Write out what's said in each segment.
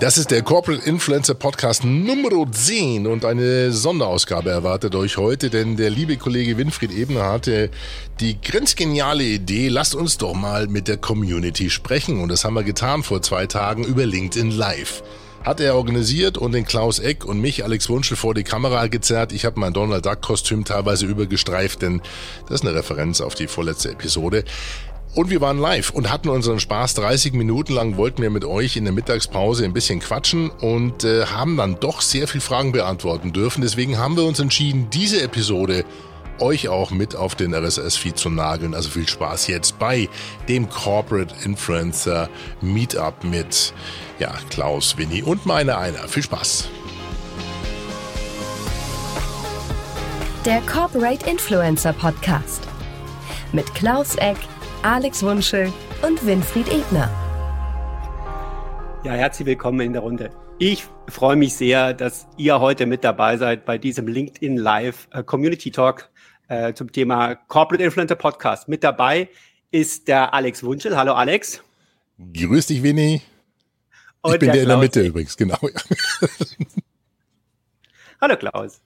Das ist der Corporate Influencer Podcast Nummer 10 und eine Sonderausgabe erwartet euch heute, denn der liebe Kollege Winfried Ebner hatte die grenzgeniale Idee, lasst uns doch mal mit der Community sprechen und das haben wir getan vor zwei Tagen über LinkedIn Live. Hat er organisiert und den Klaus Eck und mich, Alex Wunschel, vor die Kamera gezerrt. Ich habe mein Donald Duck Kostüm teilweise übergestreift, denn das ist eine Referenz auf die vorletzte Episode. Und wir waren live und hatten unseren Spaß. 30 Minuten lang wollten wir mit euch in der Mittagspause ein bisschen quatschen und äh, haben dann doch sehr viel Fragen beantworten dürfen. Deswegen haben wir uns entschieden, diese Episode euch auch mit auf den RSS-Feed zu nageln. Also viel Spaß jetzt bei dem Corporate Influencer Meetup mit ja, Klaus, Winnie und meine einer. Viel Spaß. Der Corporate Influencer Podcast mit Klaus Eck Alex Wunschel und Winfried Ebner. Ja, herzlich willkommen in der Runde. Ich freue mich sehr, dass ihr heute mit dabei seid bei diesem LinkedIn Live äh, Community Talk äh, zum Thema Corporate Influencer Podcast. Mit dabei ist der Alex Wunschel. Hallo Alex. Grüß dich, Winnie. Und ich bin der, der in der Mitte übrigens, genau. Hallo Klaus.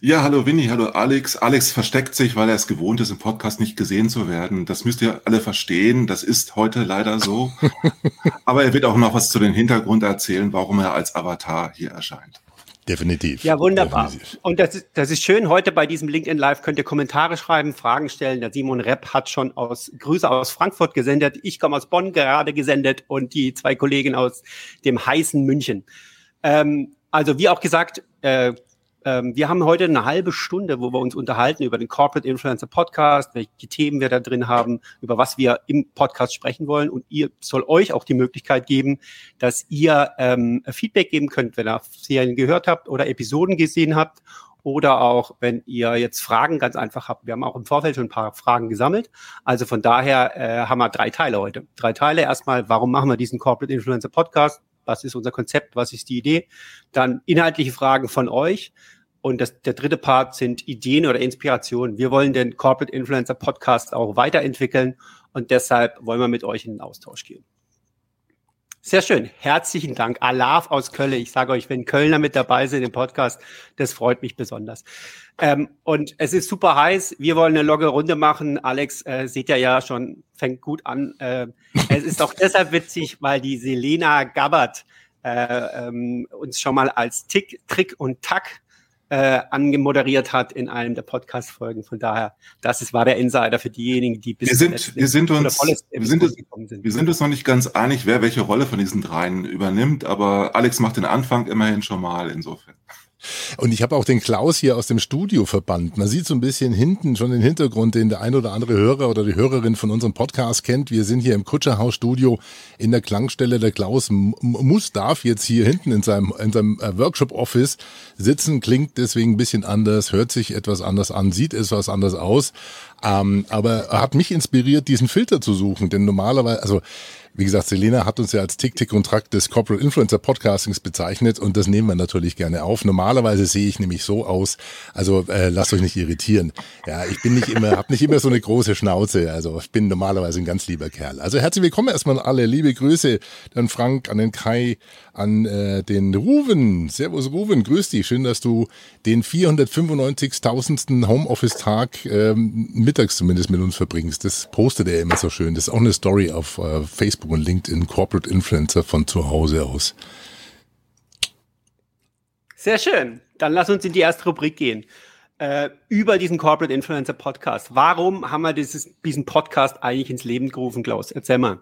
Ja, hallo Winnie, hallo Alex. Alex versteckt sich, weil er es gewohnt ist, im Podcast nicht gesehen zu werden. Das müsst ihr alle verstehen. Das ist heute leider so. Aber er wird auch noch was zu den Hintergrund erzählen, warum er als Avatar hier erscheint. Definitiv. Ja, wunderbar. Definitiv. Und das, das ist schön. Heute bei diesem LinkedIn Live könnt ihr Kommentare schreiben, Fragen stellen. Der Simon Repp hat schon aus Grüße aus Frankfurt gesendet. Ich komme aus Bonn gerade gesendet und die zwei Kollegen aus dem heißen München. Ähm, also wie auch gesagt, äh, ähm, wir haben heute eine halbe Stunde, wo wir uns unterhalten über den Corporate Influencer Podcast, welche Themen wir da drin haben, über was wir im Podcast sprechen wollen. Und ihr soll euch auch die Möglichkeit geben, dass ihr ähm, Feedback geben könnt, wenn ihr Serien gehört habt oder Episoden gesehen habt oder auch, wenn ihr jetzt Fragen ganz einfach habt. Wir haben auch im Vorfeld schon ein paar Fragen gesammelt. Also von daher äh, haben wir drei Teile heute. Drei Teile. Erstmal, warum machen wir diesen Corporate Influencer Podcast? Was ist unser Konzept? Was ist die Idee? Dann inhaltliche Fragen von euch. Und das, der dritte Part sind Ideen oder Inspirationen. Wir wollen den Corporate Influencer Podcast auch weiterentwickeln und deshalb wollen wir mit euch in den Austausch gehen. Sehr schön. Herzlichen Dank. Alaf aus Köln. Ich sage euch, wenn Kölner mit dabei sind im Podcast, das freut mich besonders. Ähm, und es ist super heiß. Wir wollen eine logge Runde machen. Alex, äh, seht ihr ja schon, fängt gut an. Äh, es ist auch deshalb witzig, weil die Selena Gabbard äh, ähm, uns schon mal als Tick, Trick und Tack äh, angemoderiert hat in einem der Podcast-Folgen. Von daher, das ist, war der Insider für diejenigen, die bis wir sind, wir sind uns, wir sind, sind. wir sind uns noch nicht ganz einig, wer welche Rolle von diesen dreien übernimmt, aber Alex macht den Anfang immerhin schon mal insofern. Und ich habe auch den Klaus hier aus dem Studio verbannt. Man sieht so ein bisschen hinten schon den Hintergrund, den der ein oder andere Hörer oder die Hörerin von unserem Podcast kennt. Wir sind hier im Kutscherhaus Studio in der Klangstelle. Der Klaus muss, darf jetzt hier hinten in seinem, in seinem äh, Workshop-Office sitzen, klingt deswegen ein bisschen anders, hört sich etwas anders an, sieht etwas anders aus. Ähm, aber er hat mich inspiriert, diesen Filter zu suchen, denn normalerweise, also wie gesagt, Selena hat uns ja als Tick-Tick und Track des Corporate Influencer Podcastings bezeichnet und das nehmen wir natürlich gerne auf. Normalerweise sehe ich nämlich so aus, also äh, lasst euch nicht irritieren. Ja, ich bin nicht immer, habe nicht immer so eine große Schnauze. Also ich bin normalerweise ein ganz lieber Kerl. Also herzlich willkommen erstmal alle. Liebe Grüße an Frank, an den Kai, an äh, den Ruven. Servus Ruven, grüß dich. Schön, dass du den 495.000. Homeoffice-Tag ähm, mittags zumindest mit uns verbringst. Das postet er immer so schön. Das ist auch eine Story auf äh, Facebook Facebook und LinkedIn Corporate Influencer von zu Hause aus. Sehr schön. Dann lass uns in die erste Rubrik gehen. Äh, über diesen Corporate Influencer Podcast. Warum haben wir dieses, diesen Podcast eigentlich ins Leben gerufen, Klaus? Erzähl mal.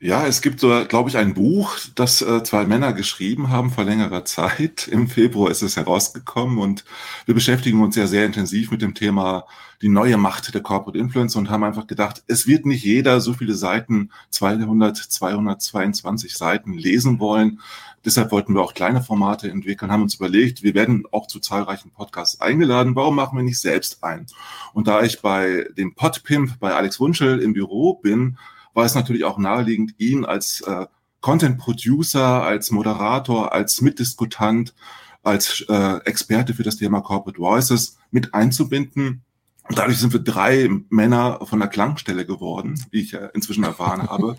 Ja, es gibt so, glaube ich, ein Buch, das äh, zwei Männer geschrieben haben vor längerer Zeit. Im Februar ist es herausgekommen und wir beschäftigen uns ja sehr intensiv mit dem Thema die neue Macht der Corporate Influence und haben einfach gedacht, es wird nicht jeder so viele Seiten, 200, 222 Seiten lesen wollen. Deshalb wollten wir auch kleine Formate entwickeln, haben uns überlegt, wir werden auch zu zahlreichen Podcasts eingeladen. Warum machen wir nicht selbst ein? Und da ich bei dem Podpimp bei Alex Wunschel im Büro bin, war es natürlich auch naheliegend, ihn als äh, Content Producer, als Moderator, als Mitdiskutant, als äh, Experte für das Thema Corporate Voices mit einzubinden. Und dadurch sind wir drei Männer von der Klangstelle geworden, wie ich ja inzwischen erfahren habe.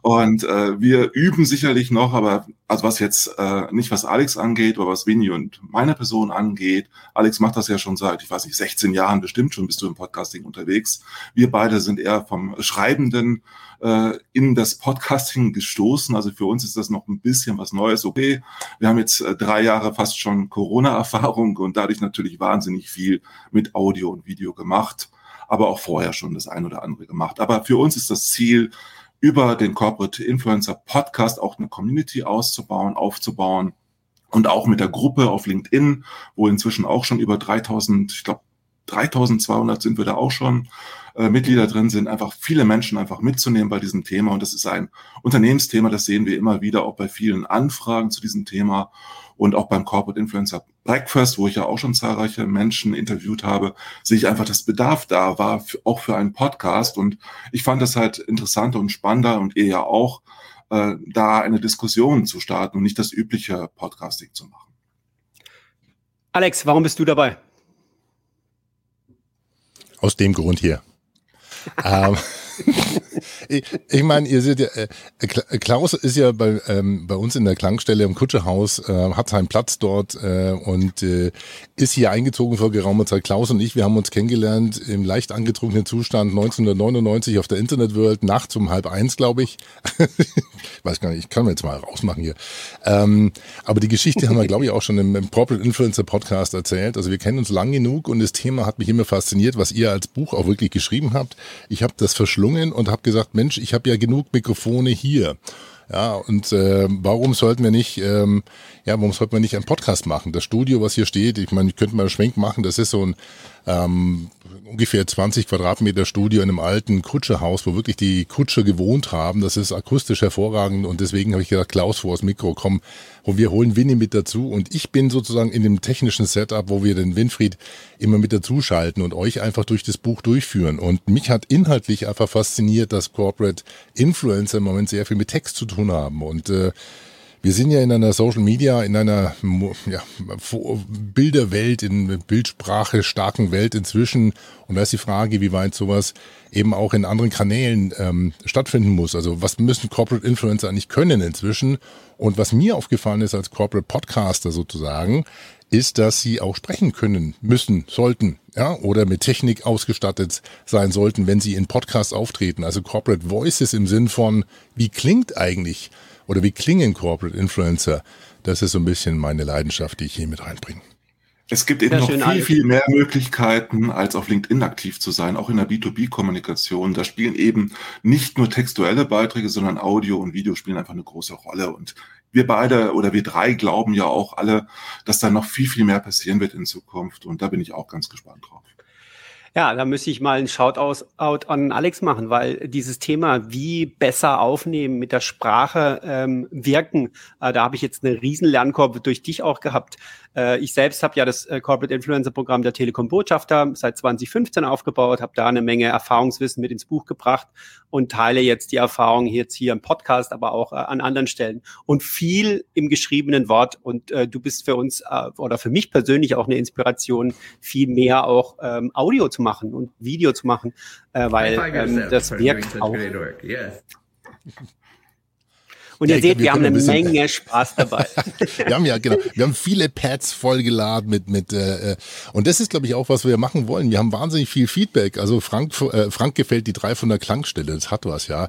Und äh, wir üben sicherlich noch, aber also was jetzt äh, nicht was Alex angeht, aber was Winnie und meine Person angeht. Alex macht das ja schon seit, ich weiß nicht, 16 Jahren bestimmt schon bist du im Podcasting unterwegs. Wir beide sind eher vom Schreibenden äh, in das Podcasting gestoßen. Also für uns ist das noch ein bisschen was Neues. Okay, wir haben jetzt äh, drei Jahre fast schon Corona-Erfahrung und dadurch natürlich wahnsinnig viel mit Audio und Video gemacht, aber auch vorher schon das ein oder andere gemacht. Aber für uns ist das Ziel, über den Corporate Influencer Podcast auch eine Community auszubauen, aufzubauen und auch mit der Gruppe auf LinkedIn, wo inzwischen auch schon über 3000, ich glaube 3200 sind wir da auch schon äh, Mitglieder drin sind, einfach viele Menschen einfach mitzunehmen bei diesem Thema. Und das ist ein Unternehmensthema, das sehen wir immer wieder auch bei vielen Anfragen zu diesem Thema und auch beim Corporate Influencer Breakfast, wo ich ja auch schon zahlreiche Menschen interviewt habe, sehe ich einfach, dass Bedarf da war, auch für einen Podcast. Und ich fand das halt interessanter und spannender und eher auch, äh, da eine Diskussion zu starten und nicht das übliche Podcasting zu machen. Alex, warum bist du dabei? Aus dem Grund hier. Ähm, ich, ich meine, ihr seht ja, äh, Klaus ist ja bei, ähm, bei uns in der Klangstelle im Kutscherhaus, äh, hat seinen Platz dort äh, und äh, ist hier eingezogen vor geraumer Zeit. Klaus und ich, wir haben uns kennengelernt im leicht angetrunkenen Zustand 1999 auf der Internetworld, nachts um halb eins, glaube ich. ich weiß gar nicht, ich kann mir jetzt mal rausmachen hier. Ähm, aber die Geschichte haben wir, glaube ich, auch schon im, im Corporate Influencer Podcast erzählt. Also wir kennen uns lang genug und das Thema hat mich immer fasziniert, was ihr als Buch auch wirklich geschrieben habt. Ich habe das verschlungen und habe gesagt, Mensch, ich habe ja genug Mikrofone hier. Ja, und äh, warum sollten wir nicht, ähm, ja, warum sollten wir nicht einen Podcast machen? Das Studio, was hier steht, ich meine, ich könnte mal einen Schwenk machen, das ist so ein ähm, ungefähr 20 Quadratmeter Studio in einem alten Kutscherhaus, wo wirklich die Kutscher gewohnt haben. Das ist akustisch hervorragend und deswegen habe ich gedacht, Klaus vor das Mikro, komm, und wir holen Winnie mit dazu und ich bin sozusagen in dem technischen Setup, wo wir den Winfried immer mit dazu schalten und euch einfach durch das Buch durchführen. Und mich hat inhaltlich einfach fasziniert, dass Corporate Influencer im Moment sehr viel mit Text zu tun haben und äh, wir sind ja in einer Social Media, in einer ja, Bilderwelt, in Bildsprache starken Welt inzwischen. Und da ist die Frage, wie weit sowas eben auch in anderen Kanälen ähm, stattfinden muss. Also was müssen Corporate Influencer eigentlich können inzwischen? Und was mir aufgefallen ist als Corporate Podcaster sozusagen, ist, dass sie auch sprechen können, müssen, sollten, ja, oder mit Technik ausgestattet sein sollten, wenn sie in Podcasts auftreten. Also Corporate Voices im Sinn von, wie klingt eigentlich oder wie klingen Corporate Influencer? Das ist so ein bisschen meine Leidenschaft, die ich hier mit reinbringe. Es gibt eben noch viel, viel mehr Möglichkeiten, als auf LinkedIn aktiv zu sein, auch in der B2B-Kommunikation. Da spielen eben nicht nur textuelle Beiträge, sondern Audio und Video spielen einfach eine große Rolle. Und wir beide oder wir drei glauben ja auch alle, dass da noch viel, viel mehr passieren wird in Zukunft. Und da bin ich auch ganz gespannt drauf. Ja, da müsste ich mal einen Shoutout an Alex machen, weil dieses Thema, wie besser aufnehmen, mit der Sprache ähm, wirken, äh, da habe ich jetzt eine riesen Lernkurve durch dich auch gehabt. Äh, ich selbst habe ja das äh, Corporate Influencer Programm der Telekom Botschafter seit 2015 aufgebaut, habe da eine Menge Erfahrungswissen mit ins Buch gebracht und teile jetzt die Erfahrung jetzt hier im Podcast, aber auch äh, an anderen Stellen und viel im geschriebenen Wort. Und äh, du bist für uns äh, oder für mich persönlich auch eine Inspiration, viel mehr auch ähm, Audio zu machen und Video zu machen, weil ähm, das wirkt auch. Und ja, ihr seht, wir, wir haben eine ein Menge Spaß dabei. wir haben ja, genau, wir haben viele Pads vollgeladen mit, mit, äh, äh, und das ist, glaube ich, auch, was wir machen wollen. Wir haben wahnsinnig viel Feedback. Also Frank, äh, Frank gefällt die drei von der Klangstelle, das hat was, ja.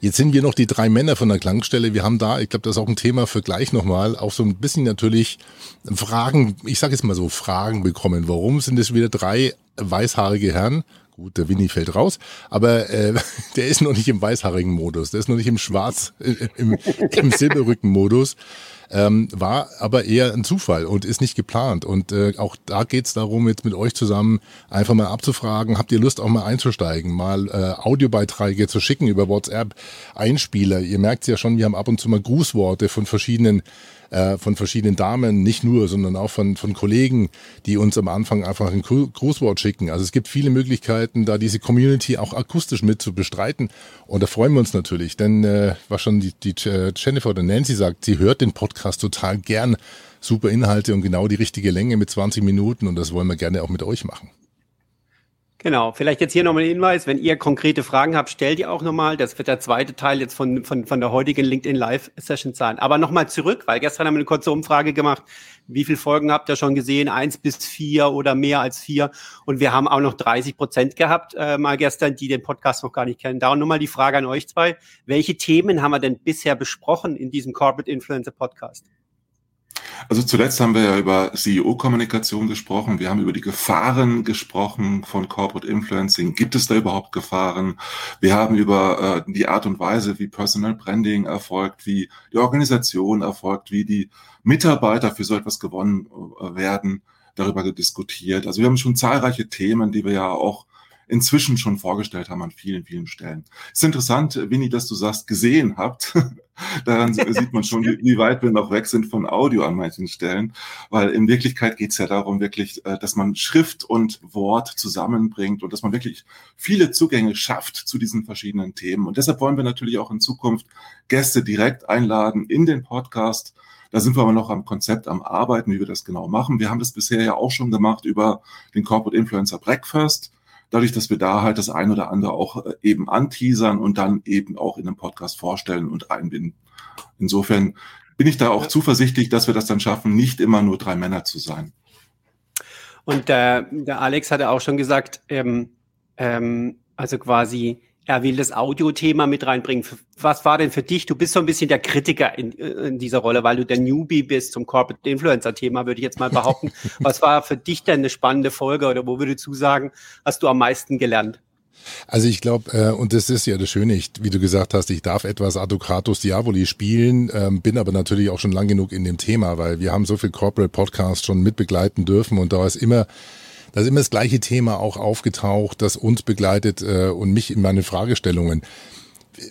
Jetzt sind wir noch die drei Männer von der Klangstelle. Wir haben da, ich glaube, das ist auch ein Thema für gleich nochmal, auch so ein bisschen natürlich Fragen, ich sage jetzt mal so, Fragen bekommen. Warum sind es wieder drei weißhaarige Herren? Gut, der Winnie fällt raus, aber äh, der ist noch nicht im weißhaarigen Modus, der ist noch nicht im Schwarz, äh, im, im Silberrücken-Modus. Ähm, war aber eher ein Zufall und ist nicht geplant. Und äh, auch da geht's darum, jetzt mit euch zusammen einfach mal abzufragen, habt ihr Lust auch mal einzusteigen, mal äh, Audiobeiträge zu schicken über WhatsApp, Einspieler. Ihr merkt ja schon, wir haben ab und zu mal Grußworte von verschiedenen äh, von verschiedenen Damen, nicht nur, sondern auch von, von Kollegen, die uns am Anfang einfach ein Grußwort schicken. Also es gibt viele Möglichkeiten, da diese Community auch akustisch mit zu bestreiten. Und da freuen wir uns natürlich, denn äh, was schon die, die Jennifer oder Nancy sagt, sie hört den Podcast total gern. Super Inhalte und genau die richtige Länge mit 20 Minuten und das wollen wir gerne auch mit euch machen. Genau, vielleicht jetzt hier nochmal ein Hinweis, wenn ihr konkrete Fragen habt, stellt ihr auch nochmal. Das wird der zweite Teil jetzt von, von, von der heutigen LinkedIn Live-Session sein. Aber nochmal zurück, weil gestern haben wir eine kurze Umfrage gemacht. Wie viele Folgen habt ihr schon gesehen? Eins bis vier oder mehr als vier? Und wir haben auch noch 30 Prozent gehabt, äh, mal gestern, die den Podcast noch gar nicht kennen. Darum nochmal die Frage an euch zwei. Welche Themen haben wir denn bisher besprochen in diesem Corporate Influencer Podcast? Also zuletzt haben wir ja über CEO-Kommunikation gesprochen. Wir haben über die Gefahren gesprochen von Corporate Influencing. Gibt es da überhaupt Gefahren? Wir haben über äh, die Art und Weise, wie Personal Branding erfolgt, wie die Organisation erfolgt, wie die Mitarbeiter für so etwas gewonnen äh, werden, darüber diskutiert. Also wir haben schon zahlreiche Themen, die wir ja auch inzwischen schon vorgestellt haben an vielen, vielen Stellen. Es ist interessant, Winnie, dass du sagst, gesehen habt. Daran sieht man schon, wie, weit wir noch weg sind von Audio an manchen Stellen, weil in Wirklichkeit geht es ja darum, wirklich, äh, dass man Schrift und Wort zusammenbringt und dass man wirklich viele Zugänge schafft zu diesen verschiedenen Themen. Und deshalb wollen wir natürlich auch in Zukunft Gäste direkt einladen in den Podcast. Da sind wir aber noch am Konzept am Arbeiten, wie wir das genau machen. Wir haben das bisher ja auch schon gemacht über den Corporate Influencer Breakfast dadurch, dass wir da halt das ein oder andere auch äh, eben anteasern und dann eben auch in einem Podcast vorstellen und einbinden. Insofern bin ich da auch ja. zuversichtlich, dass wir das dann schaffen, nicht immer nur drei Männer zu sein. Und der, der Alex hatte auch schon gesagt, ähm, ähm, also quasi er will das Audio-Thema mit reinbringen. Was war denn für dich? Du bist so ein bisschen der Kritiker in, in dieser Rolle, weil du der Newbie bist zum Corporate Influencer-Thema, würde ich jetzt mal behaupten. Was war für dich denn eine spannende Folge oder wo würdest du sagen, hast du am meisten gelernt? Also ich glaube, äh, und das ist ja das Schöne, ich, wie du gesagt hast, ich darf etwas Advocatus Diaboli spielen, ähm, bin aber natürlich auch schon lang genug in dem Thema, weil wir haben so viel Corporate Podcasts schon mitbegleiten dürfen und da ist immer da ist immer das gleiche Thema auch aufgetaucht, das uns begleitet äh, und mich in meine Fragestellungen.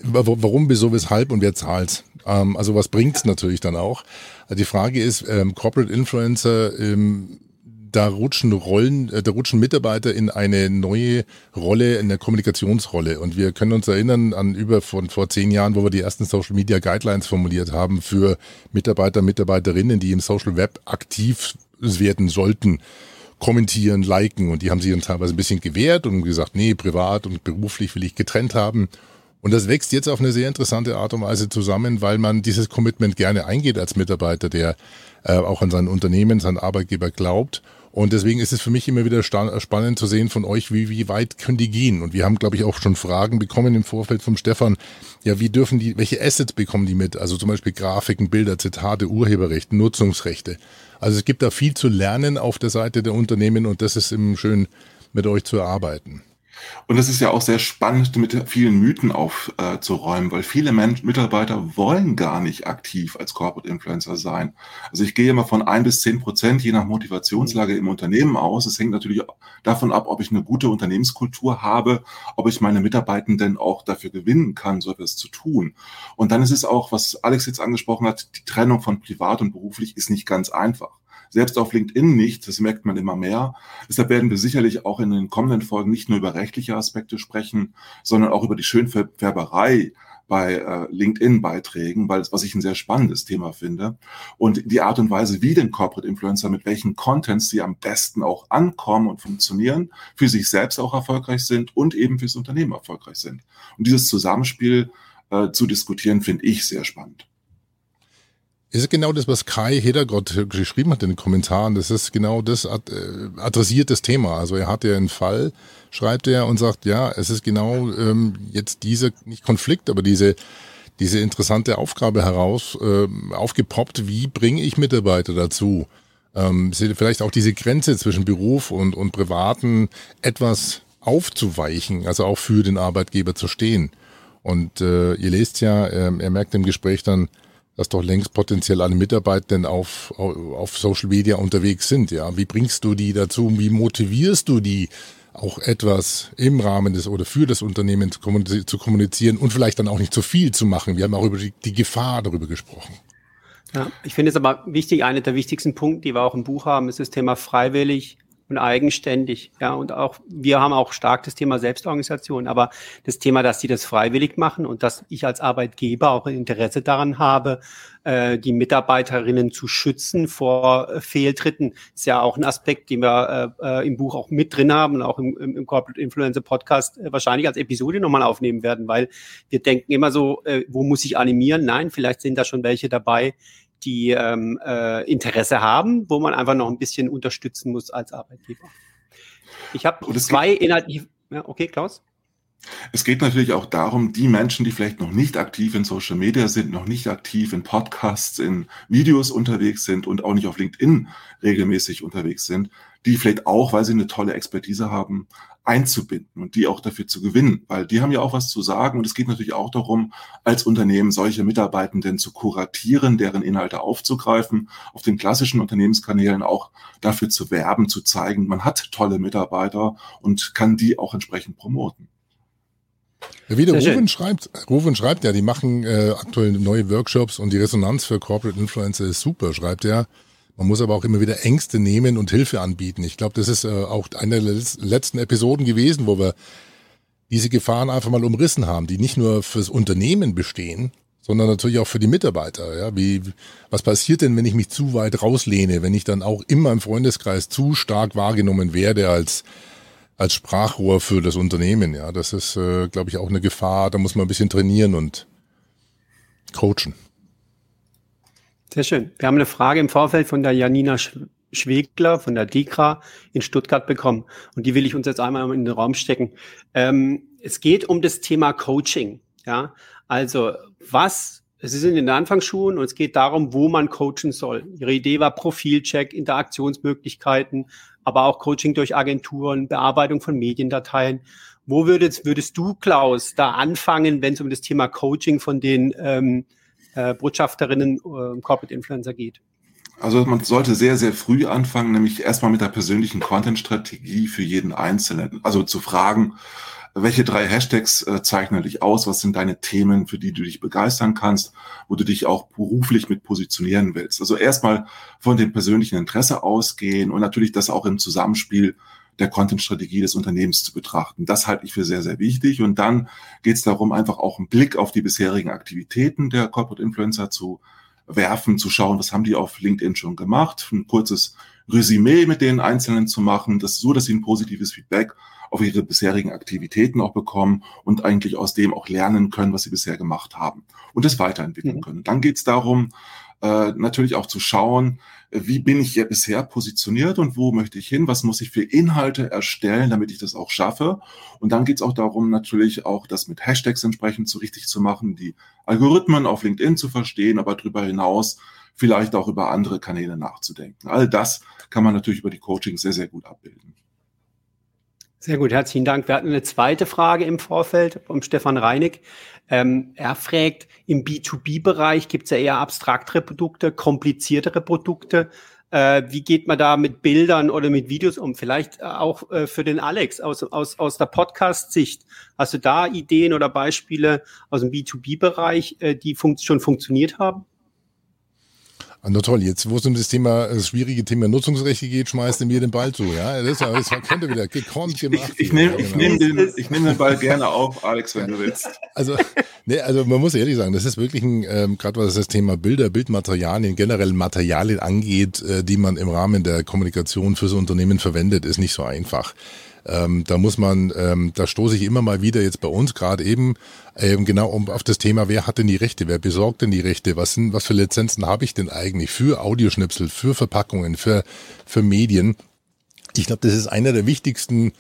Warum, wieso, weshalb und wer zahlt's? Ähm, also was bringt's natürlich dann auch? Also die Frage ist, ähm, Corporate Influencer, ähm, da rutschen Rollen, äh, da rutschen Mitarbeiter in eine neue Rolle, in eine Kommunikationsrolle. Und wir können uns erinnern an über von vor zehn Jahren, wo wir die ersten Social Media Guidelines formuliert haben für Mitarbeiter, Mitarbeiterinnen, die im Social Web aktiv werden sollten kommentieren, liken und die haben sich dann teilweise ein bisschen gewehrt und gesagt, nee, privat und beruflich will ich getrennt haben. Und das wächst jetzt auf eine sehr interessante Art und Weise zusammen, weil man dieses Commitment gerne eingeht als Mitarbeiter, der äh, auch an sein Unternehmen, seinen Arbeitgeber glaubt. Und deswegen ist es für mich immer wieder spannend zu sehen von euch, wie, wie weit können die gehen. Und wir haben, glaube ich, auch schon Fragen bekommen im Vorfeld vom Stefan. Ja, wie dürfen die, welche Assets bekommen die mit? Also zum Beispiel Grafiken, Bilder, Zitate, Urheberrechte, Nutzungsrechte. Also es gibt da viel zu lernen auf der Seite der Unternehmen und das ist eben schön, mit euch zu arbeiten. Und es ist ja auch sehr spannend, mit vielen Mythen aufzuräumen, äh, weil viele Men Mitarbeiter wollen gar nicht aktiv als Corporate Influencer sein. Also ich gehe immer von ein bis zehn Prozent je nach Motivationslage im Unternehmen aus. Es hängt natürlich davon ab, ob ich eine gute Unternehmenskultur habe, ob ich meine Mitarbeitenden auch dafür gewinnen kann, so etwas zu tun. Und dann ist es auch, was Alex jetzt angesprochen hat, die Trennung von privat und beruflich ist nicht ganz einfach selbst auf LinkedIn nicht. Das merkt man immer mehr. Deshalb werden wir sicherlich auch in den kommenden Folgen nicht nur über rechtliche Aspekte sprechen, sondern auch über die Schönfärberei bei äh, LinkedIn-Beiträgen, weil was ich ein sehr spannendes Thema finde. Und die Art und Weise, wie den Corporate Influencer mit welchen Contents sie am besten auch ankommen und funktionieren, für sich selbst auch erfolgreich sind und eben fürs Unternehmen erfolgreich sind. Und dieses Zusammenspiel äh, zu diskutieren, finde ich sehr spannend ist genau das, was Kai Hedergott geschrieben hat in den Kommentaren. Das ist genau das äh, adressiert das Thema. Also er hat ja einen Fall, schreibt er und sagt, ja, es ist genau ähm, jetzt dieser, nicht Konflikt, aber diese, diese interessante Aufgabe heraus äh, aufgepoppt, wie bringe ich Mitarbeiter dazu, ähm, vielleicht auch diese Grenze zwischen Beruf und, und Privaten etwas aufzuweichen, also auch für den Arbeitgeber zu stehen. Und äh, ihr lest ja, äh, er merkt im Gespräch dann, dass doch längst potenziell alle Mitarbeitenden auf, auf Social Media unterwegs sind. Ja, wie bringst du die dazu? Wie motivierst du die, auch etwas im Rahmen des oder für das Unternehmen zu kommunizieren und vielleicht dann auch nicht zu viel zu machen? Wir haben auch über die, Gefahr darüber gesprochen. Ja, ich finde es aber wichtig, einer der wichtigsten Punkte, die wir auch im Buch haben, ist das Thema freiwillig und eigenständig. Ja, und auch wir haben auch stark das Thema Selbstorganisation, aber das Thema, dass sie das freiwillig machen und dass ich als Arbeitgeber auch ein Interesse daran habe, äh, die Mitarbeiterinnen zu schützen vor äh, Fehltritten, ist ja auch ein Aspekt, den wir äh, äh im Buch auch mit drin haben und auch im, im Corporate Influencer Podcast äh, wahrscheinlich als Episode nochmal aufnehmen werden, weil wir denken immer so, äh, wo muss ich animieren? Nein, vielleicht sind da schon welche dabei, die ähm, äh, Interesse haben, wo man einfach noch ein bisschen unterstützen muss als Arbeitgeber. Ich habe zwei inhaltlich. Ja, okay, Klaus? Es geht natürlich auch darum, die Menschen, die vielleicht noch nicht aktiv in Social Media sind, noch nicht aktiv in Podcasts, in Videos unterwegs sind und auch nicht auf LinkedIn regelmäßig unterwegs sind, die vielleicht auch, weil sie eine tolle Expertise haben, einzubinden und die auch dafür zu gewinnen, weil die haben ja auch was zu sagen und es geht natürlich auch darum, als Unternehmen solche Mitarbeitenden zu kuratieren, deren Inhalte aufzugreifen, auf den klassischen Unternehmenskanälen auch dafür zu werben, zu zeigen, man hat tolle Mitarbeiter und kann die auch entsprechend promoten. Ja, wie der Rufen schreibt, Rufen schreibt ja, die machen äh, aktuell neue Workshops und die Resonanz für Corporate Influencer ist super, schreibt er. Man muss aber auch immer wieder Ängste nehmen und Hilfe anbieten. Ich glaube, das ist äh, auch eine der letzten Episoden gewesen, wo wir diese Gefahren einfach mal umrissen haben, die nicht nur fürs Unternehmen bestehen, sondern natürlich auch für die Mitarbeiter. Ja, wie, was passiert denn, wenn ich mich zu weit rauslehne, wenn ich dann auch immer im Freundeskreis zu stark wahrgenommen werde als als Sprachrohr für das Unternehmen. Ja, das ist, äh, glaube ich, auch eine Gefahr. Da muss man ein bisschen trainieren und coachen. Sehr schön. Wir haben eine Frage im Vorfeld von der Janina Schwegler von der DIKRA in Stuttgart bekommen. Und die will ich uns jetzt einmal in den Raum stecken. Ähm, es geht um das Thema Coaching. Ja, also was es ist in den Anfangsschulen und es geht darum, wo man coachen soll. Ihre Idee war Profilcheck, Interaktionsmöglichkeiten, aber auch Coaching durch Agenturen, Bearbeitung von Mediendateien. Wo würdest, würdest du, Klaus, da anfangen, wenn es um das Thema Coaching von den ähm, äh, Botschafterinnen äh, Corporate Influencer geht? Also man sollte sehr, sehr früh anfangen, nämlich erstmal mit der persönlichen Content-Strategie für jeden Einzelnen. Also zu fragen, welche drei Hashtags äh, zeichnen dich aus? Was sind deine Themen, für die du dich begeistern kannst, wo du dich auch beruflich mit positionieren willst? Also erstmal von dem persönlichen Interesse ausgehen und natürlich das auch im Zusammenspiel der Content-Strategie des Unternehmens zu betrachten. Das halte ich für sehr, sehr wichtig. Und dann geht es darum, einfach auch einen Blick auf die bisherigen Aktivitäten der Corporate Influencer zu werfen, zu schauen, was haben die auf LinkedIn schon gemacht, ein kurzes Resümee mit den Einzelnen zu machen, das so, dass sie ein positives Feedback auf ihre bisherigen Aktivitäten auch bekommen und eigentlich aus dem auch lernen können, was sie bisher gemacht haben und es weiterentwickeln mhm. können. Dann geht es darum, äh, natürlich auch zu schauen, wie bin ich ja bisher positioniert und wo möchte ich hin, was muss ich für Inhalte erstellen, damit ich das auch schaffe. Und dann geht es auch darum, natürlich auch das mit Hashtags entsprechend so richtig zu machen, die Algorithmen auf LinkedIn zu verstehen, aber darüber hinaus vielleicht auch über andere Kanäle nachzudenken. All das kann man natürlich über die Coaching sehr, sehr gut abbilden. Sehr gut, herzlichen Dank. Wir hatten eine zweite Frage im Vorfeld vom Stefan Reinig. Ähm, er fragt, im B2B-Bereich gibt es ja eher abstraktere Produkte, kompliziertere Produkte. Äh, wie geht man da mit Bildern oder mit Videos um? Vielleicht auch äh, für den Alex aus, aus, aus der Podcast-Sicht. Hast du da Ideen oder Beispiele aus dem B2B-Bereich, äh, die fun schon funktioniert haben? Ah, na toll, jetzt wo es um das Thema, das schwierige Thema Nutzungsrechte geht, schmeißt er mir den Ball zu, ja? Das, das kennt er wieder, gekonnt gemacht. Ich, ich, nehme genau. nehm den, ich nehm den Ball gerne auf, Alex, wenn du willst. Also, nee, also man muss ehrlich sagen, das ist wirklich ein, ähm, gerade was das Thema Bilder, Bildmaterialien, generell Materialien angeht, äh, die man im Rahmen der Kommunikation fürs Unternehmen verwendet, ist nicht so einfach. Ähm, da muss man, ähm, da stoße ich immer mal wieder jetzt bei uns gerade eben ähm, genau um, auf das Thema, wer hat denn die Rechte, wer besorgt denn die Rechte, was sind, was für Lizenzen habe ich denn eigentlich für Audioschnipsel, für Verpackungen, für, für Medien. Ich glaube, das ist einer der wichtigsten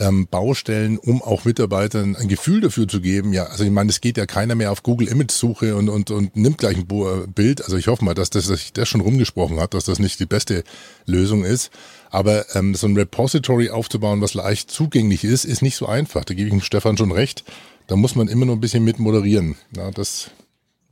ähm, Baustellen, um auch Mitarbeitern ein Gefühl dafür zu geben. Ja, also ich meine, es geht ja keiner mehr auf Google Image Suche und, und, und nimmt gleich ein äh, Bild. Also ich hoffe mal, dass das, dass das schon rumgesprochen hat, dass das nicht die beste Lösung ist. Aber ähm, so ein Repository aufzubauen, was leicht zugänglich ist, ist nicht so einfach. Da gebe ich dem Stefan schon recht. Da muss man immer noch ein bisschen mit moderieren. Ja, das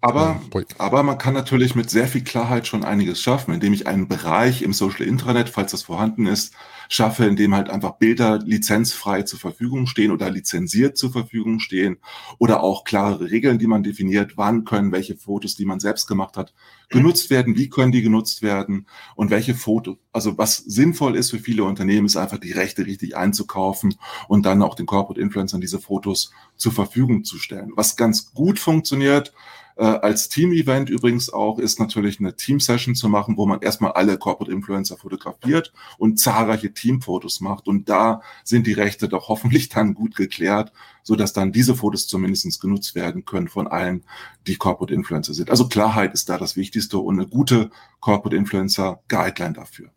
Aber, aber man kann natürlich mit sehr viel Klarheit schon einiges schaffen, indem ich einen Bereich im Social Intranet, falls das vorhanden ist, schaffe, indem halt einfach Bilder lizenzfrei zur Verfügung stehen oder lizenziert zur Verfügung stehen oder auch klare Regeln, die man definiert, wann können welche Fotos, die man selbst gemacht hat, genutzt werden, wie können die genutzt werden und welche Fotos, also was sinnvoll ist für viele Unternehmen, ist einfach die Rechte richtig einzukaufen und dann auch den Corporate Influencern diese Fotos zur Verfügung zu stellen. Was ganz gut funktioniert, äh, als Team-Event übrigens auch ist natürlich eine Team-Session zu machen, wo man erstmal alle Corporate Influencer fotografiert und zahlreiche Teamfotos macht. Und da sind die Rechte doch hoffentlich dann gut geklärt, so dass dann diese Fotos zumindest genutzt werden können von allen, die Corporate Influencer sind. Also Klarheit ist da das Wichtigste und eine gute Corporate Influencer Guideline dafür.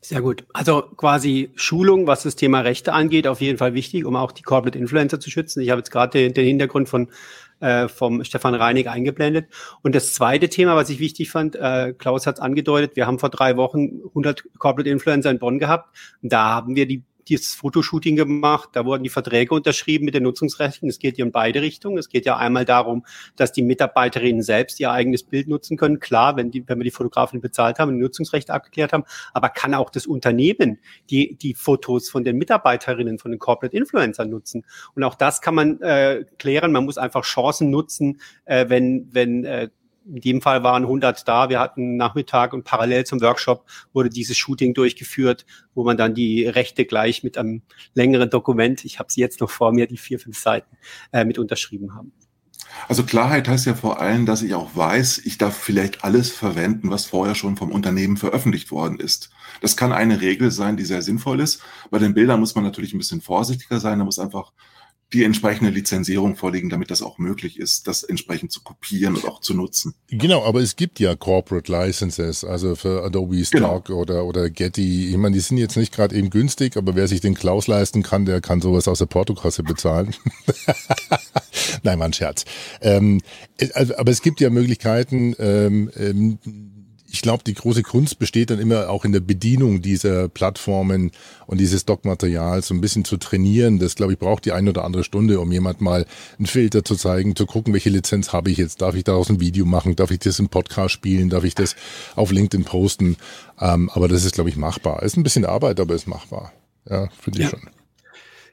Sehr gut. Also quasi Schulung, was das Thema Rechte angeht, auf jeden Fall wichtig, um auch die Corporate Influencer zu schützen. Ich habe jetzt gerade den Hintergrund von äh, vom Stefan Reinig eingeblendet. Und das zweite Thema, was ich wichtig fand, äh, Klaus hat es angedeutet, wir haben vor drei Wochen 100 Corporate Influencer in Bonn gehabt. Da haben wir die dieses Fotoshooting gemacht, da wurden die Verträge unterschrieben mit den Nutzungsrechten. Es geht ja in beide Richtungen. Es geht ja einmal darum, dass die Mitarbeiterinnen selbst ihr eigenes Bild nutzen können. Klar, wenn, die, wenn wir die Fotografen bezahlt haben die Nutzungsrechte abgeklärt haben, aber kann auch das Unternehmen die, die Fotos von den Mitarbeiterinnen, von den Corporate Influencern nutzen. Und auch das kann man äh, klären. Man muss einfach Chancen nutzen, äh, wenn, wenn äh, in dem Fall waren 100 da. Wir hatten Nachmittag und parallel zum Workshop wurde dieses Shooting durchgeführt, wo man dann die Rechte gleich mit einem längeren Dokument, ich habe sie jetzt noch vor mir, die vier, fünf Seiten, äh, mit unterschrieben haben. Also Klarheit heißt ja vor allem, dass ich auch weiß, ich darf vielleicht alles verwenden, was vorher schon vom Unternehmen veröffentlicht worden ist. Das kann eine Regel sein, die sehr sinnvoll ist. Bei den Bildern muss man natürlich ein bisschen vorsichtiger sein. Da muss einfach die entsprechende Lizenzierung vorliegen, damit das auch möglich ist, das entsprechend zu kopieren und auch zu nutzen. Genau, aber es gibt ja Corporate Licenses, also für Adobe Stock genau. oder, oder Getty. Ich meine, die sind jetzt nicht gerade eben günstig, aber wer sich den Klaus leisten kann, der kann sowas aus der Portokasse bezahlen. Nein, mein Scherz. Ähm, also, aber es gibt ja Möglichkeiten, ähm, ähm, ich glaube, die große Kunst besteht dann immer auch in der Bedienung dieser Plattformen und dieses Stockmaterials so ein bisschen zu trainieren. Das, glaube ich, braucht die eine oder andere Stunde, um jemand mal einen Filter zu zeigen, zu gucken, welche Lizenz habe ich jetzt. Darf ich daraus ein Video machen? Darf ich das im Podcast spielen? Darf ich das auf LinkedIn posten? Ähm, aber das ist, glaube ich, machbar. Ist ein bisschen Arbeit, aber ist machbar. Ja, finde ich ja. schon.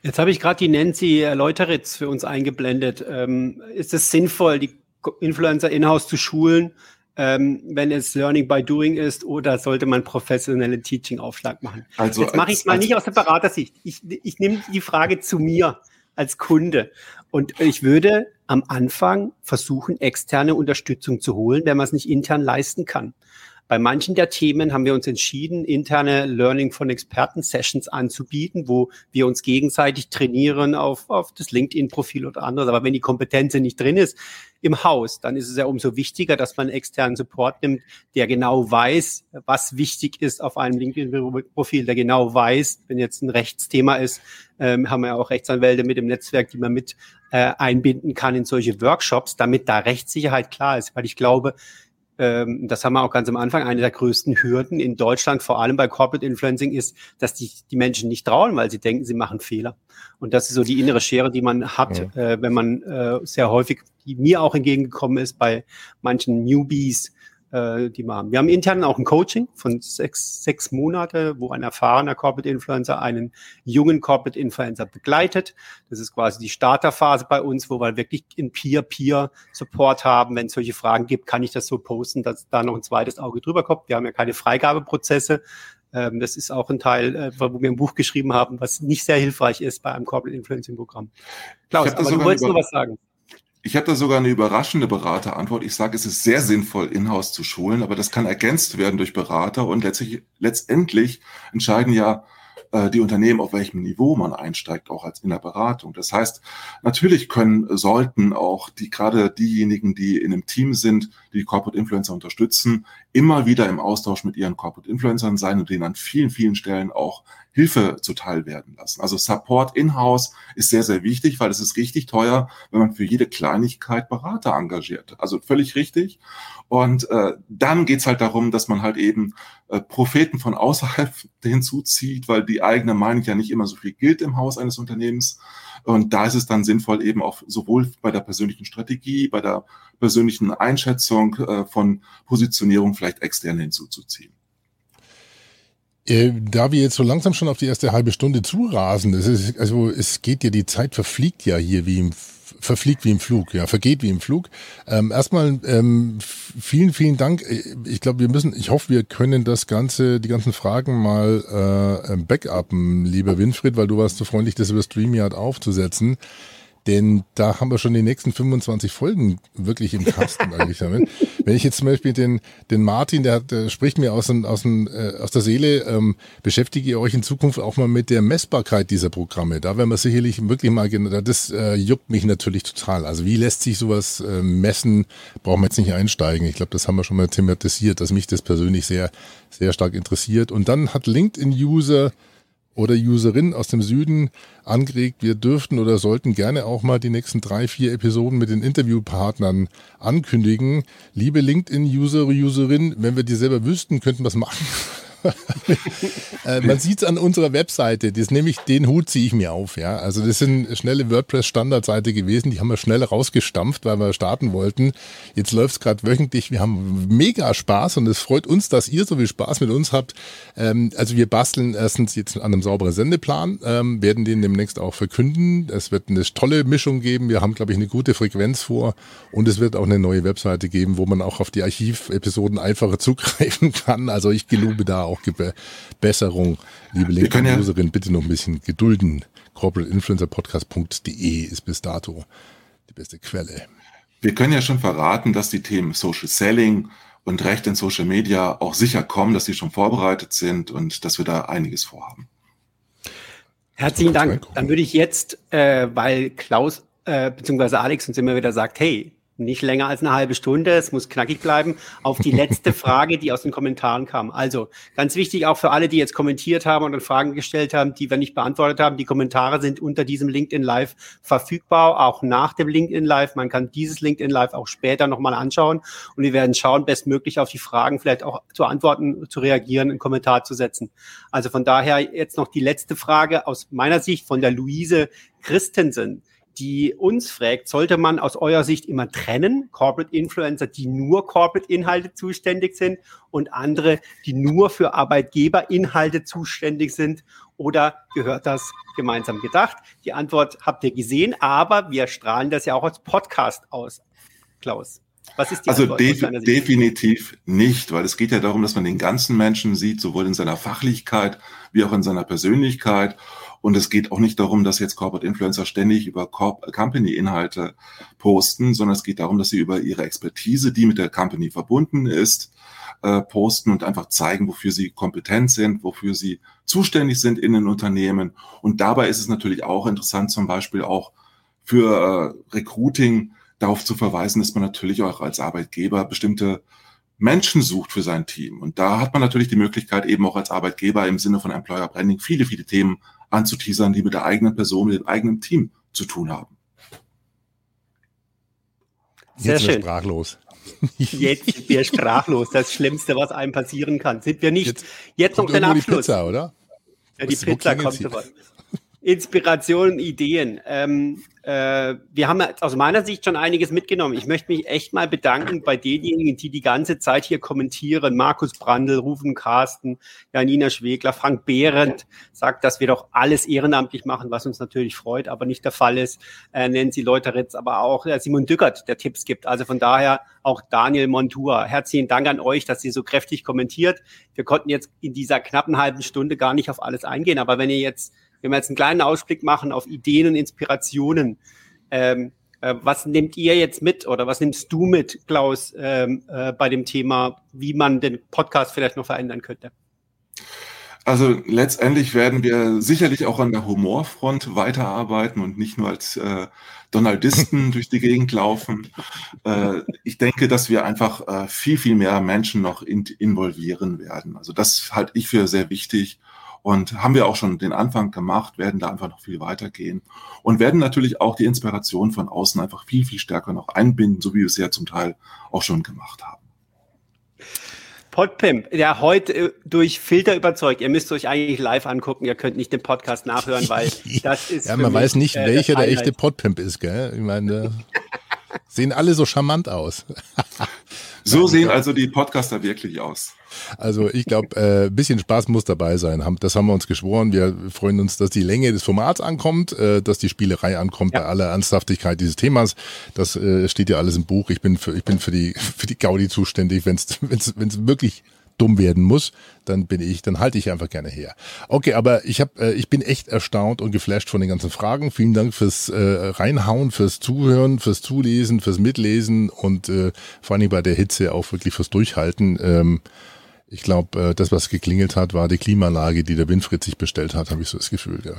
Jetzt habe ich gerade die Nancy Leuteritz für uns eingeblendet. Ähm, ist es sinnvoll, die Influencer in-house zu schulen? Ähm, wenn es Learning by Doing ist oder sollte man professionelle Teaching-Aufschlag machen? Also Jetzt mache ich es mal nicht aus der Beratersicht. Ich, ich nehme die Frage zu mir als Kunde. Und ich würde am Anfang versuchen, externe Unterstützung zu holen, wenn man es nicht intern leisten kann. Bei manchen der Themen haben wir uns entschieden, interne Learning von Experten-Sessions anzubieten, wo wir uns gegenseitig trainieren auf, auf das LinkedIn-Profil oder anderes. Aber wenn die Kompetenz nicht drin ist im Haus, dann ist es ja umso wichtiger, dass man externen Support nimmt, der genau weiß, was wichtig ist auf einem LinkedIn-Profil, der genau weiß, wenn jetzt ein Rechtsthema ist, ähm, haben wir ja auch Rechtsanwälte mit dem Netzwerk, die man mit äh, einbinden kann in solche Workshops, damit da Rechtssicherheit klar ist. Weil ich glaube, ähm, das haben wir auch ganz am Anfang, eine der größten Hürden in Deutschland, vor allem bei Corporate Influencing, ist, dass die, die Menschen nicht trauen, weil sie denken, sie machen Fehler. Und das ist so die innere Schere, die man hat, ja. äh, wenn man äh, sehr häufig, die mir auch entgegengekommen ist bei manchen Newbies, äh, die wir haben. Wir haben intern auch ein Coaching von sechs, sechs Monate, wo ein erfahrener Corporate Influencer einen jungen Corporate Influencer begleitet. Das ist quasi die Starterphase bei uns, wo wir wirklich in Peer-Peer-Support haben. Wenn es solche Fragen gibt, kann ich das so posten, dass da noch ein zweites Auge drüber kommt. Wir haben ja keine Freigabeprozesse. Ähm, das ist auch ein Teil, äh, wo wir ein Buch geschrieben haben, was nicht sehr hilfreich ist bei einem Corporate Influencing Programm. Klaus, aber du wolltest nur was sagen. Ich habe da sogar eine überraschende Beraterantwort. Ich sage, es ist sehr sinnvoll, in-house zu schulen, aber das kann ergänzt werden durch Berater und letztlich, letztendlich entscheiden ja äh, die Unternehmen, auf welchem Niveau man einsteigt, auch als in der Beratung. Das heißt, natürlich können, sollten auch die, gerade diejenigen, die in einem Team sind, die Corporate Influencer unterstützen, immer wieder im Austausch mit ihren Corporate Influencern sein und denen an vielen, vielen Stellen auch Hilfe zuteil werden lassen. Also Support in-house ist sehr, sehr wichtig, weil es ist richtig teuer, wenn man für jede Kleinigkeit Berater engagiert. Also völlig richtig. Und äh, dann geht's halt darum, dass man halt eben äh, Propheten von außerhalb hinzuzieht, weil die eigene Meinung ja nicht immer so viel gilt im Haus eines Unternehmens. Und da ist es dann sinnvoll, eben auch sowohl bei der persönlichen Strategie, bei der persönlichen Einschätzung äh, von Positionierung vielleicht externe hinzuzuziehen. Äh, da wir jetzt so langsam schon auf die erste halbe Stunde zurasen, es ist, also es geht ja, die Zeit verfliegt ja hier wie im verfliegt wie im Flug, ja, vergeht wie im Flug. Ähm, erstmal ähm, vielen, vielen Dank. Ich glaube, wir müssen, ich hoffe, wir können das Ganze, die ganzen Fragen mal äh, ähm, backuppen, lieber Winfried, weil du warst so freundlich, das über StreamYard aufzusetzen. Denn da haben wir schon die nächsten 25 Folgen wirklich im Kasten eigentlich damit. Wenn ich jetzt zum Beispiel den, den Martin, der, hat, der spricht mir aus, aus, dem, äh, aus der Seele, ähm, beschäftige ihr euch in Zukunft auch mal mit der Messbarkeit dieser Programme. Da werden wir sicherlich wirklich mal, das äh, juckt mich natürlich total. Also wie lässt sich sowas äh, messen, brauchen wir jetzt nicht einsteigen. Ich glaube, das haben wir schon mal thematisiert, dass mich das persönlich sehr, sehr stark interessiert. Und dann hat LinkedIn-User oder Userin aus dem Süden angeregt, wir dürften oder sollten gerne auch mal die nächsten drei, vier Episoden mit den Interviewpartnern ankündigen. Liebe LinkedIn-User, Userin, wenn wir die selber wüssten, könnten wir es machen. äh, man sieht es an unserer Webseite, das nämlich den Hut ziehe ich mir auf, ja. Also das sind schnelle WordPress-Standardseite gewesen, die haben wir schnell rausgestampft, weil wir starten wollten. Jetzt läuft es gerade wöchentlich, wir haben mega Spaß und es freut uns, dass ihr so viel Spaß mit uns habt. Ähm, also wir basteln erstens jetzt an einem sauberen Sendeplan, ähm, werden den demnächst auch verkünden. Es wird eine tolle Mischung geben. Wir haben, glaube ich, eine gute Frequenz vor und es wird auch eine neue Webseite geben, wo man auch auf die Archivepisoden einfacher zugreifen kann. Also ich gelobe da auch auch Besserung. Liebe LinkedIn-Userin, ja bitte noch ein bisschen gedulden. CorporateInfluencerPodcast.de ist bis dato die beste Quelle. Wir können ja schon verraten, dass die Themen Social Selling und Recht in Social Media auch sicher kommen, dass sie schon vorbereitet sind und dass wir da einiges vorhaben. Herzlichen Dank. Dann würde ich jetzt, äh, weil Klaus äh, bzw. Alex uns immer wieder sagt, hey, nicht länger als eine halbe Stunde, es muss knackig bleiben, auf die letzte Frage, die aus den Kommentaren kam. Also ganz wichtig auch für alle, die jetzt kommentiert haben und Fragen gestellt haben, die wir nicht beantwortet haben. Die Kommentare sind unter diesem LinkedIn Live verfügbar, auch nach dem LinkedIn Live. Man kann dieses LinkedIn Live auch später nochmal anschauen und wir werden schauen, bestmöglich auf die Fragen vielleicht auch zu antworten, zu reagieren, einen Kommentar zu setzen. Also von daher jetzt noch die letzte Frage aus meiner Sicht von der Luise Christensen die uns fragt, sollte man aus eurer Sicht immer trennen, Corporate Influencer, die nur Corporate-Inhalte zuständig sind und andere, die nur für Arbeitgeber-Inhalte zuständig sind? Oder gehört das gemeinsam gedacht? Die Antwort habt ihr gesehen, aber wir strahlen das ja auch als Podcast aus. Klaus. Was ist die also def definitiv nicht, weil es geht ja darum, dass man den ganzen Menschen sieht, sowohl in seiner Fachlichkeit wie auch in seiner Persönlichkeit. Und es geht auch nicht darum, dass jetzt Corporate Influencer ständig über Company-Inhalte posten, sondern es geht darum, dass sie über ihre Expertise, die mit der Company verbunden ist, äh, posten und einfach zeigen, wofür sie kompetent sind, wofür sie zuständig sind in den Unternehmen. Und dabei ist es natürlich auch interessant, zum Beispiel auch für äh, Recruiting darauf zu verweisen, dass man natürlich auch als Arbeitgeber bestimmte Menschen sucht für sein Team. Und da hat man natürlich die Möglichkeit, eben auch als Arbeitgeber im Sinne von Employer Branding viele, viele Themen anzuteasern, die mit der eigenen Person, mit dem eigenen Team zu tun haben. Sehr Jetzt schön. sprachlos. Jetzt sind wir sprachlos. Das Schlimmste, was einem passieren kann. Sind wir nicht. Jetzt, Jetzt noch den Abschluss. Die Pizza, oder? Ja, die Pizza kommt sofort. Inspiration, Ideen. Ähm, äh, wir haben aus meiner Sicht schon einiges mitgenommen. Ich möchte mich echt mal bedanken bei denjenigen, die die ganze Zeit hier kommentieren. Markus Brandl, Rufen Carsten, Janina Schwegler, Frank Behrendt sagt, dass wir doch alles ehrenamtlich machen, was uns natürlich freut, aber nicht der Fall ist. Äh, Nancy Leuteritz, aber auch äh, Simon Dückert, der Tipps gibt. Also von daher auch Daniel Montour. Herzlichen Dank an euch, dass ihr so kräftig kommentiert. Wir konnten jetzt in dieser knappen halben Stunde gar nicht auf alles eingehen, aber wenn ihr jetzt wenn wir jetzt einen kleinen Ausblick machen auf Ideen und Inspirationen, ähm, äh, was nehmt ihr jetzt mit oder was nimmst du mit, Klaus, ähm, äh, bei dem Thema, wie man den Podcast vielleicht noch verändern könnte? Also letztendlich werden wir sicherlich auch an der Humorfront weiterarbeiten und nicht nur als äh, Donaldisten durch die Gegend laufen. Äh, ich denke, dass wir einfach äh, viel, viel mehr Menschen noch in, involvieren werden. Also das halte ich für sehr wichtig und haben wir auch schon den Anfang gemacht, werden da einfach noch viel weitergehen und werden natürlich auch die Inspiration von außen einfach viel, viel stärker noch einbinden, so wie wir es ja zum Teil auch schon gemacht haben. Podpimp, der heute äh, durch Filter überzeugt. Ihr müsst euch eigentlich live angucken. Ihr könnt nicht den Podcast nachhören, weil das ist. ja, man weiß nicht, äh, welcher der echte Podpimp ist, gell? Ich meine. Sehen alle so charmant aus. so sehen also die Podcaster wirklich aus. Also ich glaube, ein äh, bisschen Spaß muss dabei sein. Das haben wir uns geschworen. Wir freuen uns, dass die Länge des Formats ankommt, äh, dass die Spielerei ankommt ja. bei aller Ernsthaftigkeit dieses Themas. Das äh, steht ja alles im Buch. Ich bin für, ich bin für die für die Gaudi zuständig, wenn es wirklich dumm werden muss, dann bin ich, dann halte ich einfach gerne her. Okay, aber ich habe, äh, ich bin echt erstaunt und geflasht von den ganzen Fragen. Vielen Dank fürs äh, Reinhauen, fürs Zuhören, fürs Zulesen, fürs Mitlesen und äh, vor allem bei der Hitze auch wirklich fürs Durchhalten. Ähm, ich glaube, äh, das, was geklingelt hat, war die Klimaanlage, die der Winfried sich bestellt hat, habe ich so das Gefühl, ja.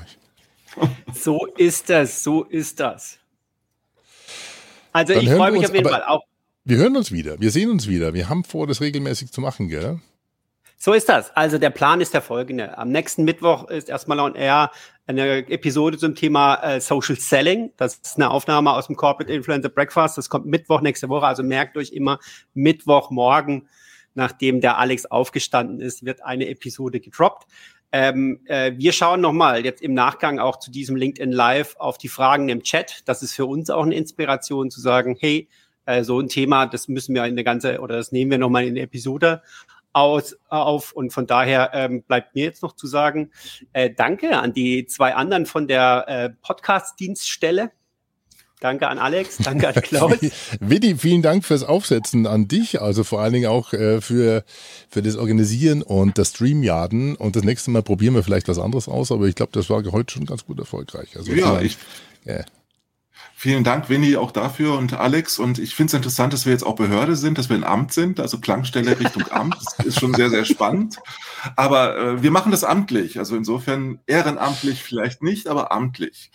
So ist das, so ist das. Also dann ich freue mich uns, auf jeden Fall auch. Wir hören uns wieder, wir sehen uns wieder. Wir haben vor, das regelmäßig zu machen, gell? So ist das. Also der Plan ist der folgende. Am nächsten Mittwoch ist erstmal on air eine Episode zum Thema äh, Social Selling. Das ist eine Aufnahme aus dem Corporate Influencer Breakfast. Das kommt Mittwoch nächste Woche. Also merkt euch immer Mittwochmorgen, nachdem der Alex aufgestanden ist, wird eine Episode gedroppt. Ähm, äh, wir schauen nochmal jetzt im Nachgang auch zu diesem LinkedIn Live auf die Fragen im Chat. Das ist für uns auch eine Inspiration zu sagen, hey, äh, so ein Thema, das müssen wir in eine ganze oder das nehmen wir nochmal in eine Episode aus, auf. Und von daher ähm, bleibt mir jetzt noch zu sagen, äh, danke an die zwei anderen von der äh, Podcast-Dienststelle. Danke an Alex, danke an Klaus. Willi, vielen Dank fürs Aufsetzen an dich, also vor allen Dingen auch äh, für, für das Organisieren und das Streamjaden. Und das nächste Mal probieren wir vielleicht was anderes aus, aber ich glaube, das war heute schon ganz gut erfolgreich. Also ja, ich, yeah. Vielen Dank, Winnie, auch dafür und Alex. Und ich finde es interessant, dass wir jetzt auch Behörde sind, dass wir ein Amt sind, also Klangstelle Richtung Amt. Das ist schon sehr, sehr spannend. Aber äh, wir machen das amtlich. Also insofern ehrenamtlich vielleicht nicht, aber amtlich.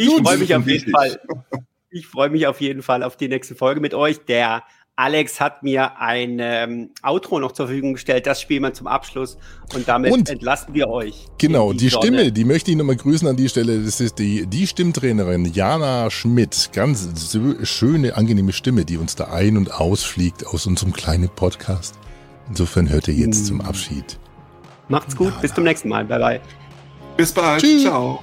Ich freue mich auf jeden Fall. Ich freue mich auf jeden Fall auf die nächste Folge mit euch. Der Alex hat mir ein ähm, Outro noch zur Verfügung gestellt. Das spielen wir zum Abschluss und damit und, entlassen wir euch. Genau, die, die Stimme, die möchte ich nochmal grüßen an die Stelle. Das ist die, die Stimmtrainerin Jana Schmidt. Ganz so schöne, angenehme Stimme, die uns da ein- und ausfliegt aus unserem kleinen Podcast. Insofern hört ihr jetzt mm. zum Abschied. Macht's gut, Jana. bis zum nächsten Mal. Bye bye. Bis bald. Tschüss. Ciao.